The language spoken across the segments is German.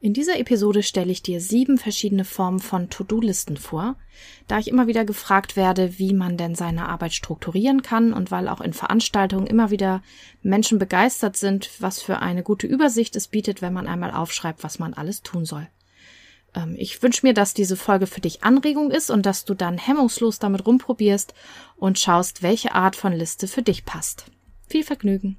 In dieser Episode stelle ich dir sieben verschiedene Formen von To-Do-Listen vor, da ich immer wieder gefragt werde, wie man denn seine Arbeit strukturieren kann und weil auch in Veranstaltungen immer wieder Menschen begeistert sind, was für eine gute Übersicht es bietet, wenn man einmal aufschreibt, was man alles tun soll. Ähm, ich wünsche mir, dass diese Folge für dich Anregung ist und dass du dann hemmungslos damit rumprobierst und schaust, welche Art von Liste für dich passt. Viel Vergnügen!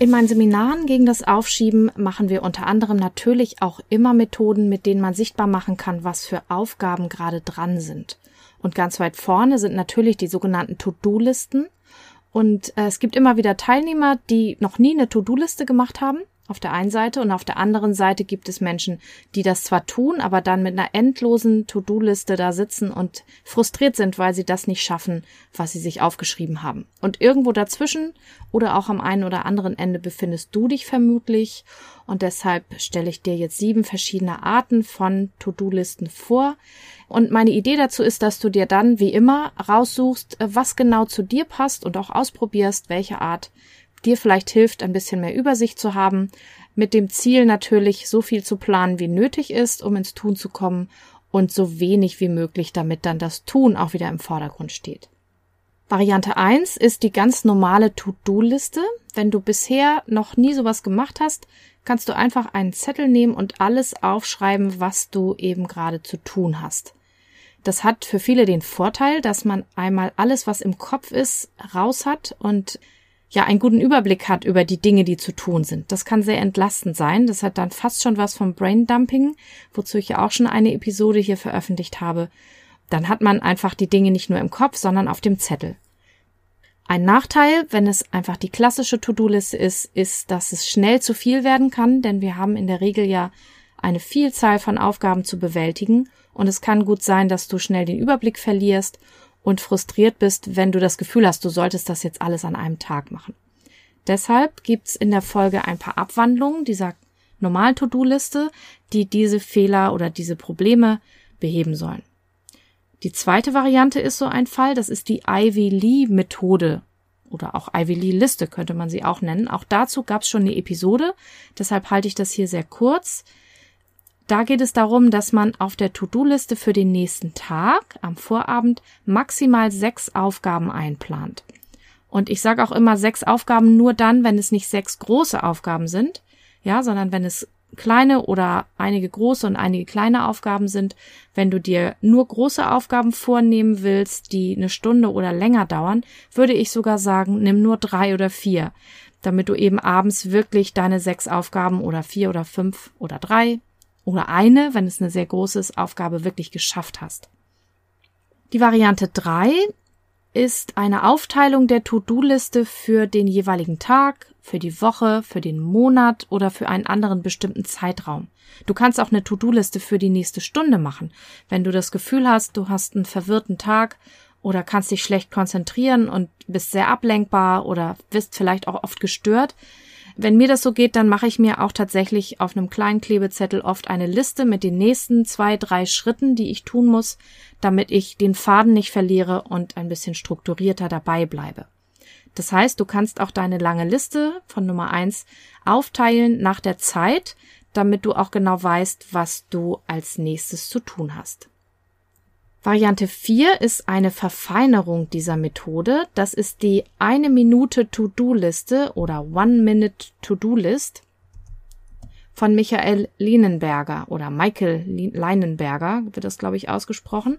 In meinen Seminaren gegen das Aufschieben machen wir unter anderem natürlich auch immer Methoden, mit denen man sichtbar machen kann, was für Aufgaben gerade dran sind. Und ganz weit vorne sind natürlich die sogenannten To-Do-Listen. Und äh, es gibt immer wieder Teilnehmer, die noch nie eine To-Do-Liste gemacht haben auf der einen Seite und auf der anderen Seite gibt es Menschen, die das zwar tun, aber dann mit einer endlosen To-Do-Liste da sitzen und frustriert sind, weil sie das nicht schaffen, was sie sich aufgeschrieben haben. Und irgendwo dazwischen oder auch am einen oder anderen Ende befindest du dich vermutlich und deshalb stelle ich dir jetzt sieben verschiedene Arten von To-Do-Listen vor. Und meine Idee dazu ist, dass du dir dann wie immer raussuchst, was genau zu dir passt und auch ausprobierst, welche Art dir vielleicht hilft, ein bisschen mehr Übersicht zu haben, mit dem Ziel natürlich so viel zu planen, wie nötig ist, um ins Tun zu kommen und so wenig wie möglich, damit dann das Tun auch wieder im Vordergrund steht. Variante 1 ist die ganz normale To-Do-Liste. Wenn du bisher noch nie sowas gemacht hast, kannst du einfach einen Zettel nehmen und alles aufschreiben, was du eben gerade zu tun hast. Das hat für viele den Vorteil, dass man einmal alles, was im Kopf ist, raus hat und ja einen guten Überblick hat über die Dinge, die zu tun sind. Das kann sehr entlastend sein. Das hat dann fast schon was vom Braindumping, wozu ich ja auch schon eine Episode hier veröffentlicht habe. Dann hat man einfach die Dinge nicht nur im Kopf, sondern auf dem Zettel. Ein Nachteil, wenn es einfach die klassische To-Do-Liste ist, ist, dass es schnell zu viel werden kann, denn wir haben in der Regel ja eine Vielzahl von Aufgaben zu bewältigen und es kann gut sein, dass du schnell den Überblick verlierst und frustriert bist, wenn du das Gefühl hast, du solltest das jetzt alles an einem Tag machen. Deshalb gibt's in der Folge ein paar Abwandlungen dieser normalen To-Do-Liste, die diese Fehler oder diese Probleme beheben sollen. Die zweite Variante ist so ein Fall, das ist die Ivy Lee Methode oder auch Ivy Lee Liste könnte man sie auch nennen. Auch dazu gab's schon eine Episode, deshalb halte ich das hier sehr kurz. Da geht es darum, dass man auf der To-Do-Liste für den nächsten Tag am Vorabend maximal sechs Aufgaben einplant. Und ich sage auch immer sechs Aufgaben nur dann, wenn es nicht sechs große Aufgaben sind, ja, sondern wenn es kleine oder einige große und einige kleine Aufgaben sind. Wenn du dir nur große Aufgaben vornehmen willst, die eine Stunde oder länger dauern, würde ich sogar sagen, nimm nur drei oder vier, damit du eben abends wirklich deine sechs Aufgaben oder vier oder fünf oder drei oder eine, wenn es eine sehr große ist, Aufgabe wirklich geschafft hast. Die Variante drei ist eine Aufteilung der To-Do-Liste für den jeweiligen Tag, für die Woche, für den Monat oder für einen anderen bestimmten Zeitraum. Du kannst auch eine To-Do-Liste für die nächste Stunde machen. Wenn du das Gefühl hast, du hast einen verwirrten Tag oder kannst dich schlecht konzentrieren und bist sehr ablenkbar oder bist vielleicht auch oft gestört, wenn mir das so geht, dann mache ich mir auch tatsächlich auf einem kleinen Klebezettel oft eine Liste mit den nächsten zwei, drei Schritten, die ich tun muss, damit ich den Faden nicht verliere und ein bisschen strukturierter dabei bleibe. Das heißt, du kannst auch deine lange Liste von Nummer eins aufteilen nach der Zeit, damit du auch genau weißt, was du als nächstes zu tun hast. Variante 4 ist eine Verfeinerung dieser Methode. Das ist die eine Minute To-Do-Liste oder One-Minute To-Do-List von Michael Lienenberger oder Michael Leinenberger wird das, glaube ich, ausgesprochen.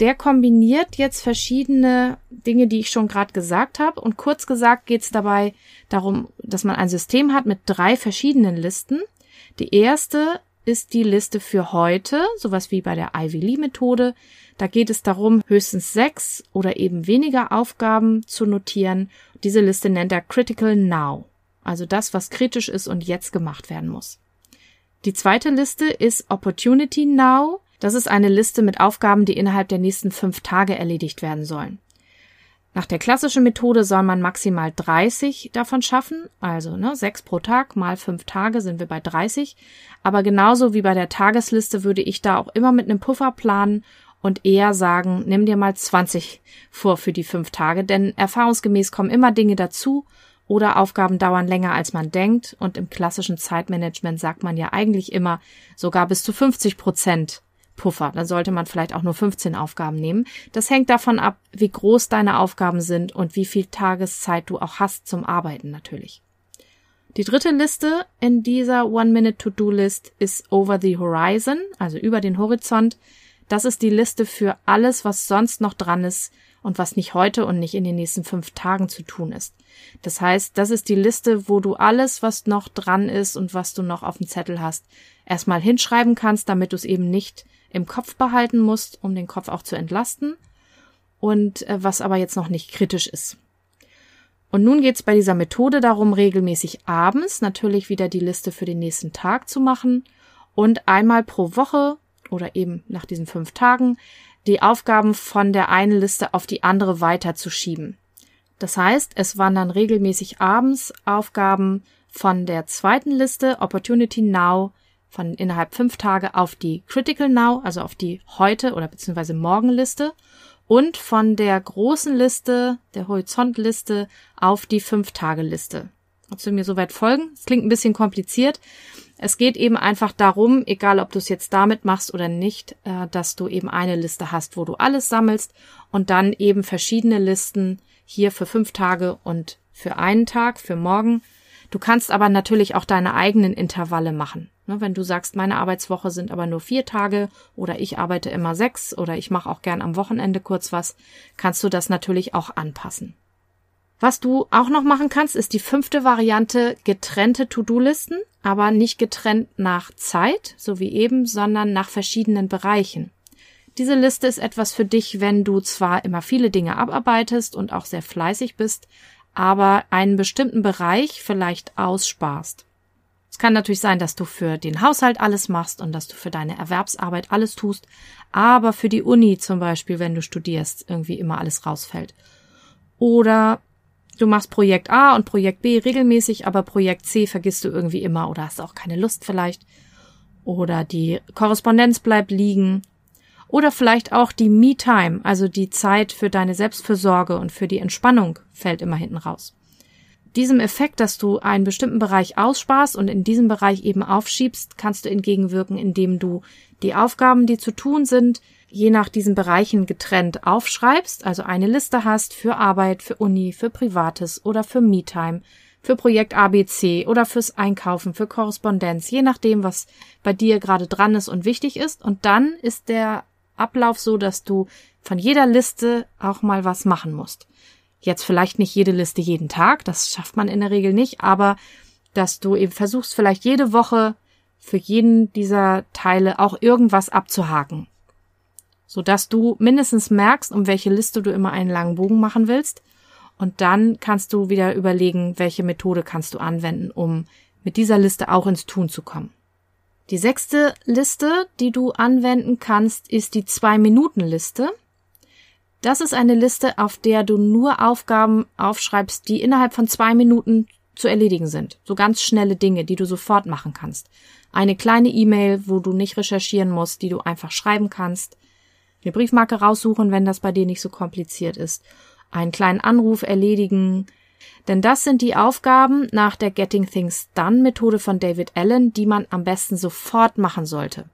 Der kombiniert jetzt verschiedene Dinge, die ich schon gerade gesagt habe. Und kurz gesagt geht es dabei darum, dass man ein System hat mit drei verschiedenen Listen. Die erste ist die Liste für heute, sowas wie bei der Ivy Lee Methode. Da geht es darum, höchstens sechs oder eben weniger Aufgaben zu notieren. Diese Liste nennt er Critical Now. Also das, was kritisch ist und jetzt gemacht werden muss. Die zweite Liste ist Opportunity Now. Das ist eine Liste mit Aufgaben, die innerhalb der nächsten fünf Tage erledigt werden sollen. Nach der klassischen Methode soll man maximal 30 davon schaffen, also ne, sechs pro Tag mal fünf Tage sind wir bei 30. Aber genauso wie bei der Tagesliste würde ich da auch immer mit einem Puffer planen und eher sagen, nimm dir mal 20 vor für die fünf Tage, denn erfahrungsgemäß kommen immer Dinge dazu oder Aufgaben dauern länger als man denkt und im klassischen Zeitmanagement sagt man ja eigentlich immer sogar bis zu 50 Prozent Puffer. Dann sollte man vielleicht auch nur 15 Aufgaben nehmen. Das hängt davon ab, wie groß deine Aufgaben sind und wie viel Tageszeit du auch hast zum Arbeiten natürlich. Die dritte Liste in dieser One-Minute-To-Do-List ist Over the Horizon, also über den Horizont. Das ist die Liste für alles, was sonst noch dran ist und was nicht heute und nicht in den nächsten fünf Tagen zu tun ist. Das heißt, das ist die Liste, wo du alles, was noch dran ist und was du noch auf dem Zettel hast, erstmal hinschreiben kannst, damit du es eben nicht im Kopf behalten musst, um den Kopf auch zu entlasten und äh, was aber jetzt noch nicht kritisch ist. Und nun geht es bei dieser Methode darum, regelmäßig abends natürlich wieder die Liste für den nächsten Tag zu machen und einmal pro Woche oder eben nach diesen fünf Tagen die Aufgaben von der einen Liste auf die andere weiterzuschieben. Das heißt, es wandern regelmäßig abends Aufgaben von der zweiten Liste Opportunity Now von innerhalb fünf Tage auf die Critical Now, also auf die heute oder beziehungsweise Morgenliste und von der großen Liste, der Horizontliste auf die fünf Tage Liste. Kannst du mir soweit folgen? Es klingt ein bisschen kompliziert. Es geht eben einfach darum, egal ob du es jetzt damit machst oder nicht, äh, dass du eben eine Liste hast, wo du alles sammelst und dann eben verschiedene Listen hier für fünf Tage und für einen Tag, für morgen. Du kannst aber natürlich auch deine eigenen Intervalle machen. Ne, wenn du sagst, meine Arbeitswoche sind aber nur vier Tage oder ich arbeite immer sechs oder ich mache auch gern am Wochenende kurz was, kannst du das natürlich auch anpassen. Was du auch noch machen kannst, ist die fünfte Variante getrennte To-Do-Listen, aber nicht getrennt nach Zeit, so wie eben, sondern nach verschiedenen Bereichen. Diese Liste ist etwas für dich, wenn du zwar immer viele Dinge abarbeitest und auch sehr fleißig bist, aber einen bestimmten Bereich vielleicht aussparst. Es kann natürlich sein, dass du für den Haushalt alles machst und dass du für deine Erwerbsarbeit alles tust, aber für die Uni zum Beispiel, wenn du studierst, irgendwie immer alles rausfällt. Oder du machst Projekt A und Projekt B regelmäßig, aber Projekt C vergisst du irgendwie immer oder hast auch keine Lust vielleicht. Oder die Korrespondenz bleibt liegen. Oder vielleicht auch die Me-Time, also die Zeit für deine Selbstfürsorge und für die Entspannung fällt immer hinten raus diesem Effekt, dass du einen bestimmten Bereich aussparst und in diesem Bereich eben aufschiebst, kannst du entgegenwirken, indem du die Aufgaben, die zu tun sind, je nach diesen Bereichen getrennt aufschreibst, also eine Liste hast für Arbeit, für Uni, für Privates oder für MeTime, für Projekt ABC oder fürs Einkaufen, für Korrespondenz, je nachdem, was bei dir gerade dran ist und wichtig ist. Und dann ist der Ablauf so, dass du von jeder Liste auch mal was machen musst. Jetzt vielleicht nicht jede Liste jeden Tag, das schafft man in der Regel nicht, aber dass du eben versuchst, vielleicht jede Woche für jeden dieser Teile auch irgendwas abzuhaken. Sodass du mindestens merkst, um welche Liste du immer einen langen Bogen machen willst. Und dann kannst du wieder überlegen, welche Methode kannst du anwenden, um mit dieser Liste auch ins Tun zu kommen. Die sechste Liste, die du anwenden kannst, ist die Zwei-Minuten-Liste. Das ist eine Liste, auf der du nur Aufgaben aufschreibst, die innerhalb von zwei Minuten zu erledigen sind. So ganz schnelle Dinge, die du sofort machen kannst. Eine kleine E-Mail, wo du nicht recherchieren musst, die du einfach schreiben kannst. Eine Briefmarke raussuchen, wenn das bei dir nicht so kompliziert ist. Einen kleinen Anruf erledigen. Denn das sind die Aufgaben nach der Getting Things Done Methode von David Allen, die man am besten sofort machen sollte.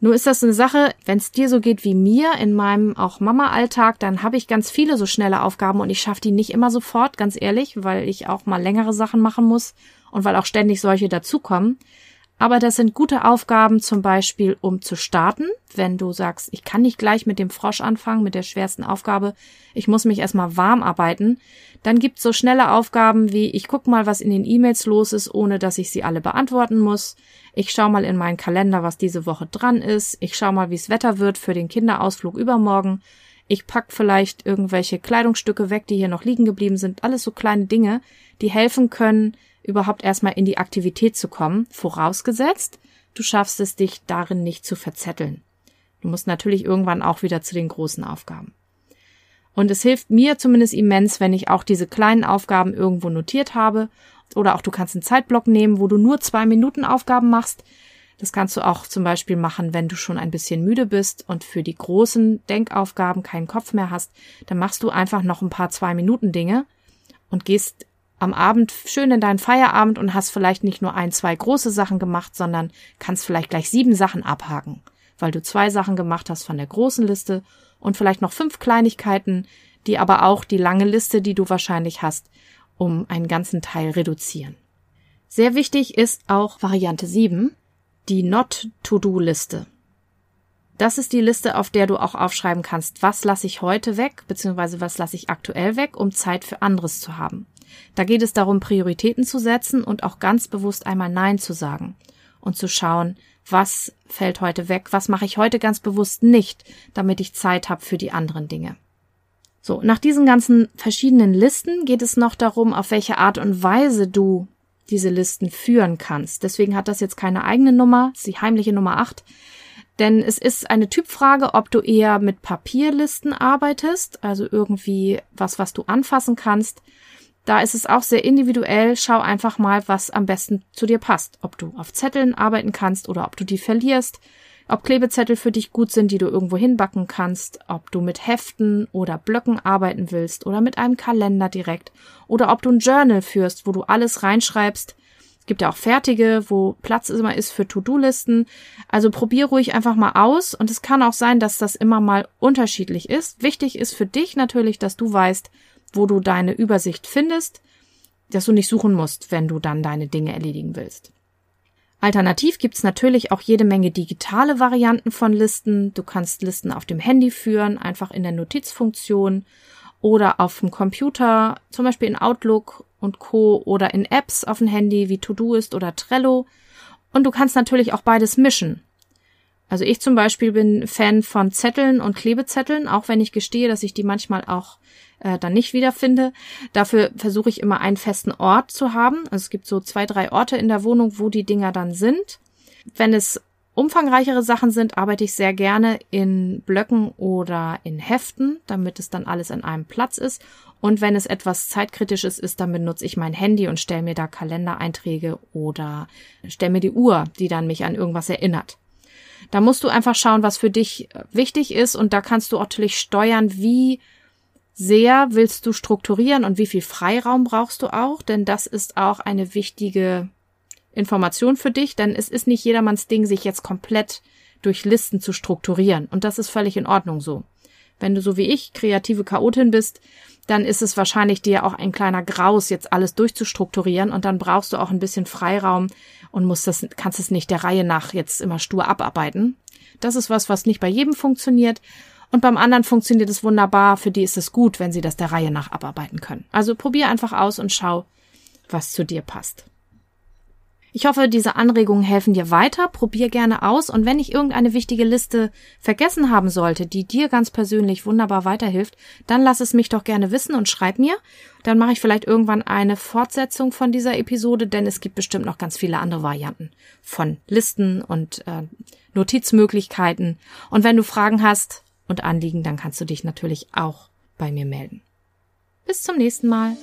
Nur ist das eine Sache, wenn es dir so geht wie mir in meinem auch Mama-Alltag, dann habe ich ganz viele so schnelle Aufgaben und ich schaffe die nicht immer sofort, ganz ehrlich, weil ich auch mal längere Sachen machen muss und weil auch ständig solche dazukommen. Aber das sind gute Aufgaben zum Beispiel, um zu starten. Wenn du sagst, ich kann nicht gleich mit dem Frosch anfangen, mit der schwersten Aufgabe, ich muss mich erstmal warm arbeiten, dann gibt's so schnelle Aufgaben wie, ich guck mal, was in den E-Mails los ist, ohne dass ich sie alle beantworten muss. Ich schau mal in meinen Kalender, was diese Woche dran ist. Ich schau mal, wie's Wetter wird für den Kinderausflug übermorgen. Ich pack vielleicht irgendwelche Kleidungsstücke weg, die hier noch liegen geblieben sind. Alles so kleine Dinge, die helfen können, überhaupt erstmal in die Aktivität zu kommen, vorausgesetzt, du schaffst es dich darin nicht zu verzetteln. Du musst natürlich irgendwann auch wieder zu den großen Aufgaben. Und es hilft mir zumindest immens, wenn ich auch diese kleinen Aufgaben irgendwo notiert habe. Oder auch du kannst einen Zeitblock nehmen, wo du nur zwei Minuten Aufgaben machst. Das kannst du auch zum Beispiel machen, wenn du schon ein bisschen müde bist und für die großen Denkaufgaben keinen Kopf mehr hast. Dann machst du einfach noch ein paar zwei Minuten Dinge und gehst am Abend schön in deinen Feierabend und hast vielleicht nicht nur ein, zwei große Sachen gemacht, sondern kannst vielleicht gleich sieben Sachen abhaken, weil du zwei Sachen gemacht hast von der großen Liste und vielleicht noch fünf Kleinigkeiten, die aber auch die lange Liste, die du wahrscheinlich hast, um einen ganzen Teil reduzieren. Sehr wichtig ist auch Variante 7, die Not-to-Do-Liste. Das ist die Liste, auf der du auch aufschreiben kannst, was lasse ich heute weg, beziehungsweise was lasse ich aktuell weg, um Zeit für anderes zu haben. Da geht es darum, Prioritäten zu setzen und auch ganz bewusst einmal Nein zu sagen und zu schauen, was fällt heute weg, was mache ich heute ganz bewusst nicht, damit ich Zeit habe für die anderen Dinge. So, nach diesen ganzen verschiedenen Listen geht es noch darum, auf welche Art und Weise du diese Listen führen kannst. Deswegen hat das jetzt keine eigene Nummer, ist die heimliche Nummer 8. Denn es ist eine Typfrage, ob du eher mit Papierlisten arbeitest, also irgendwie was, was du anfassen kannst, da ist es auch sehr individuell. Schau einfach mal, was am besten zu dir passt. Ob du auf Zetteln arbeiten kannst oder ob du die verlierst. Ob Klebezettel für dich gut sind, die du irgendwo hinbacken kannst. Ob du mit Heften oder Blöcken arbeiten willst oder mit einem Kalender direkt. Oder ob du ein Journal führst, wo du alles reinschreibst. Es gibt ja auch fertige, wo Platz immer ist für To-Do-Listen. Also probier ruhig einfach mal aus. Und es kann auch sein, dass das immer mal unterschiedlich ist. Wichtig ist für dich natürlich, dass du weißt, wo du deine Übersicht findest, dass du nicht suchen musst, wenn du dann deine Dinge erledigen willst. Alternativ gibt's natürlich auch jede Menge digitale Varianten von Listen. Du kannst Listen auf dem Handy führen, einfach in der Notizfunktion oder auf dem Computer, zum Beispiel in Outlook und Co. oder in Apps auf dem Handy wie Todoist oder Trello. Und du kannst natürlich auch beides mischen. Also ich zum Beispiel bin Fan von Zetteln und Klebezetteln, auch wenn ich gestehe, dass ich die manchmal auch äh, dann nicht wiederfinde. Dafür versuche ich immer einen festen Ort zu haben. Also es gibt so zwei, drei Orte in der Wohnung, wo die Dinger dann sind. Wenn es umfangreichere Sachen sind, arbeite ich sehr gerne in Blöcken oder in Heften, damit es dann alles an einem Platz ist. Und wenn es etwas zeitkritisches ist, dann benutze ich mein Handy und stelle mir da Kalendereinträge oder stelle mir die Uhr, die dann mich an irgendwas erinnert. Da musst du einfach schauen, was für dich wichtig ist und da kannst du natürlich steuern, wie sehr willst du strukturieren und wie viel Freiraum brauchst du auch, denn das ist auch eine wichtige Information für dich, denn es ist nicht jedermanns Ding, sich jetzt komplett durch Listen zu strukturieren und das ist völlig in Ordnung so. Wenn du so wie ich kreative Chaotin bist, dann ist es wahrscheinlich dir auch ein kleiner Graus, jetzt alles durchzustrukturieren und dann brauchst du auch ein bisschen Freiraum und musst das, kannst es nicht der Reihe nach jetzt immer stur abarbeiten. Das ist was, was nicht bei jedem funktioniert und beim anderen funktioniert es wunderbar. Für die ist es gut, wenn sie das der Reihe nach abarbeiten können. Also probier einfach aus und schau, was zu dir passt. Ich hoffe, diese Anregungen helfen dir weiter. Probier gerne aus. Und wenn ich irgendeine wichtige Liste vergessen haben sollte, die dir ganz persönlich wunderbar weiterhilft, dann lass es mich doch gerne wissen und schreib mir. Dann mache ich vielleicht irgendwann eine Fortsetzung von dieser Episode, denn es gibt bestimmt noch ganz viele andere Varianten von Listen und äh, Notizmöglichkeiten. Und wenn du Fragen hast, und Anliegen, dann kannst du dich natürlich auch bei mir melden. Bis zum nächsten Mal.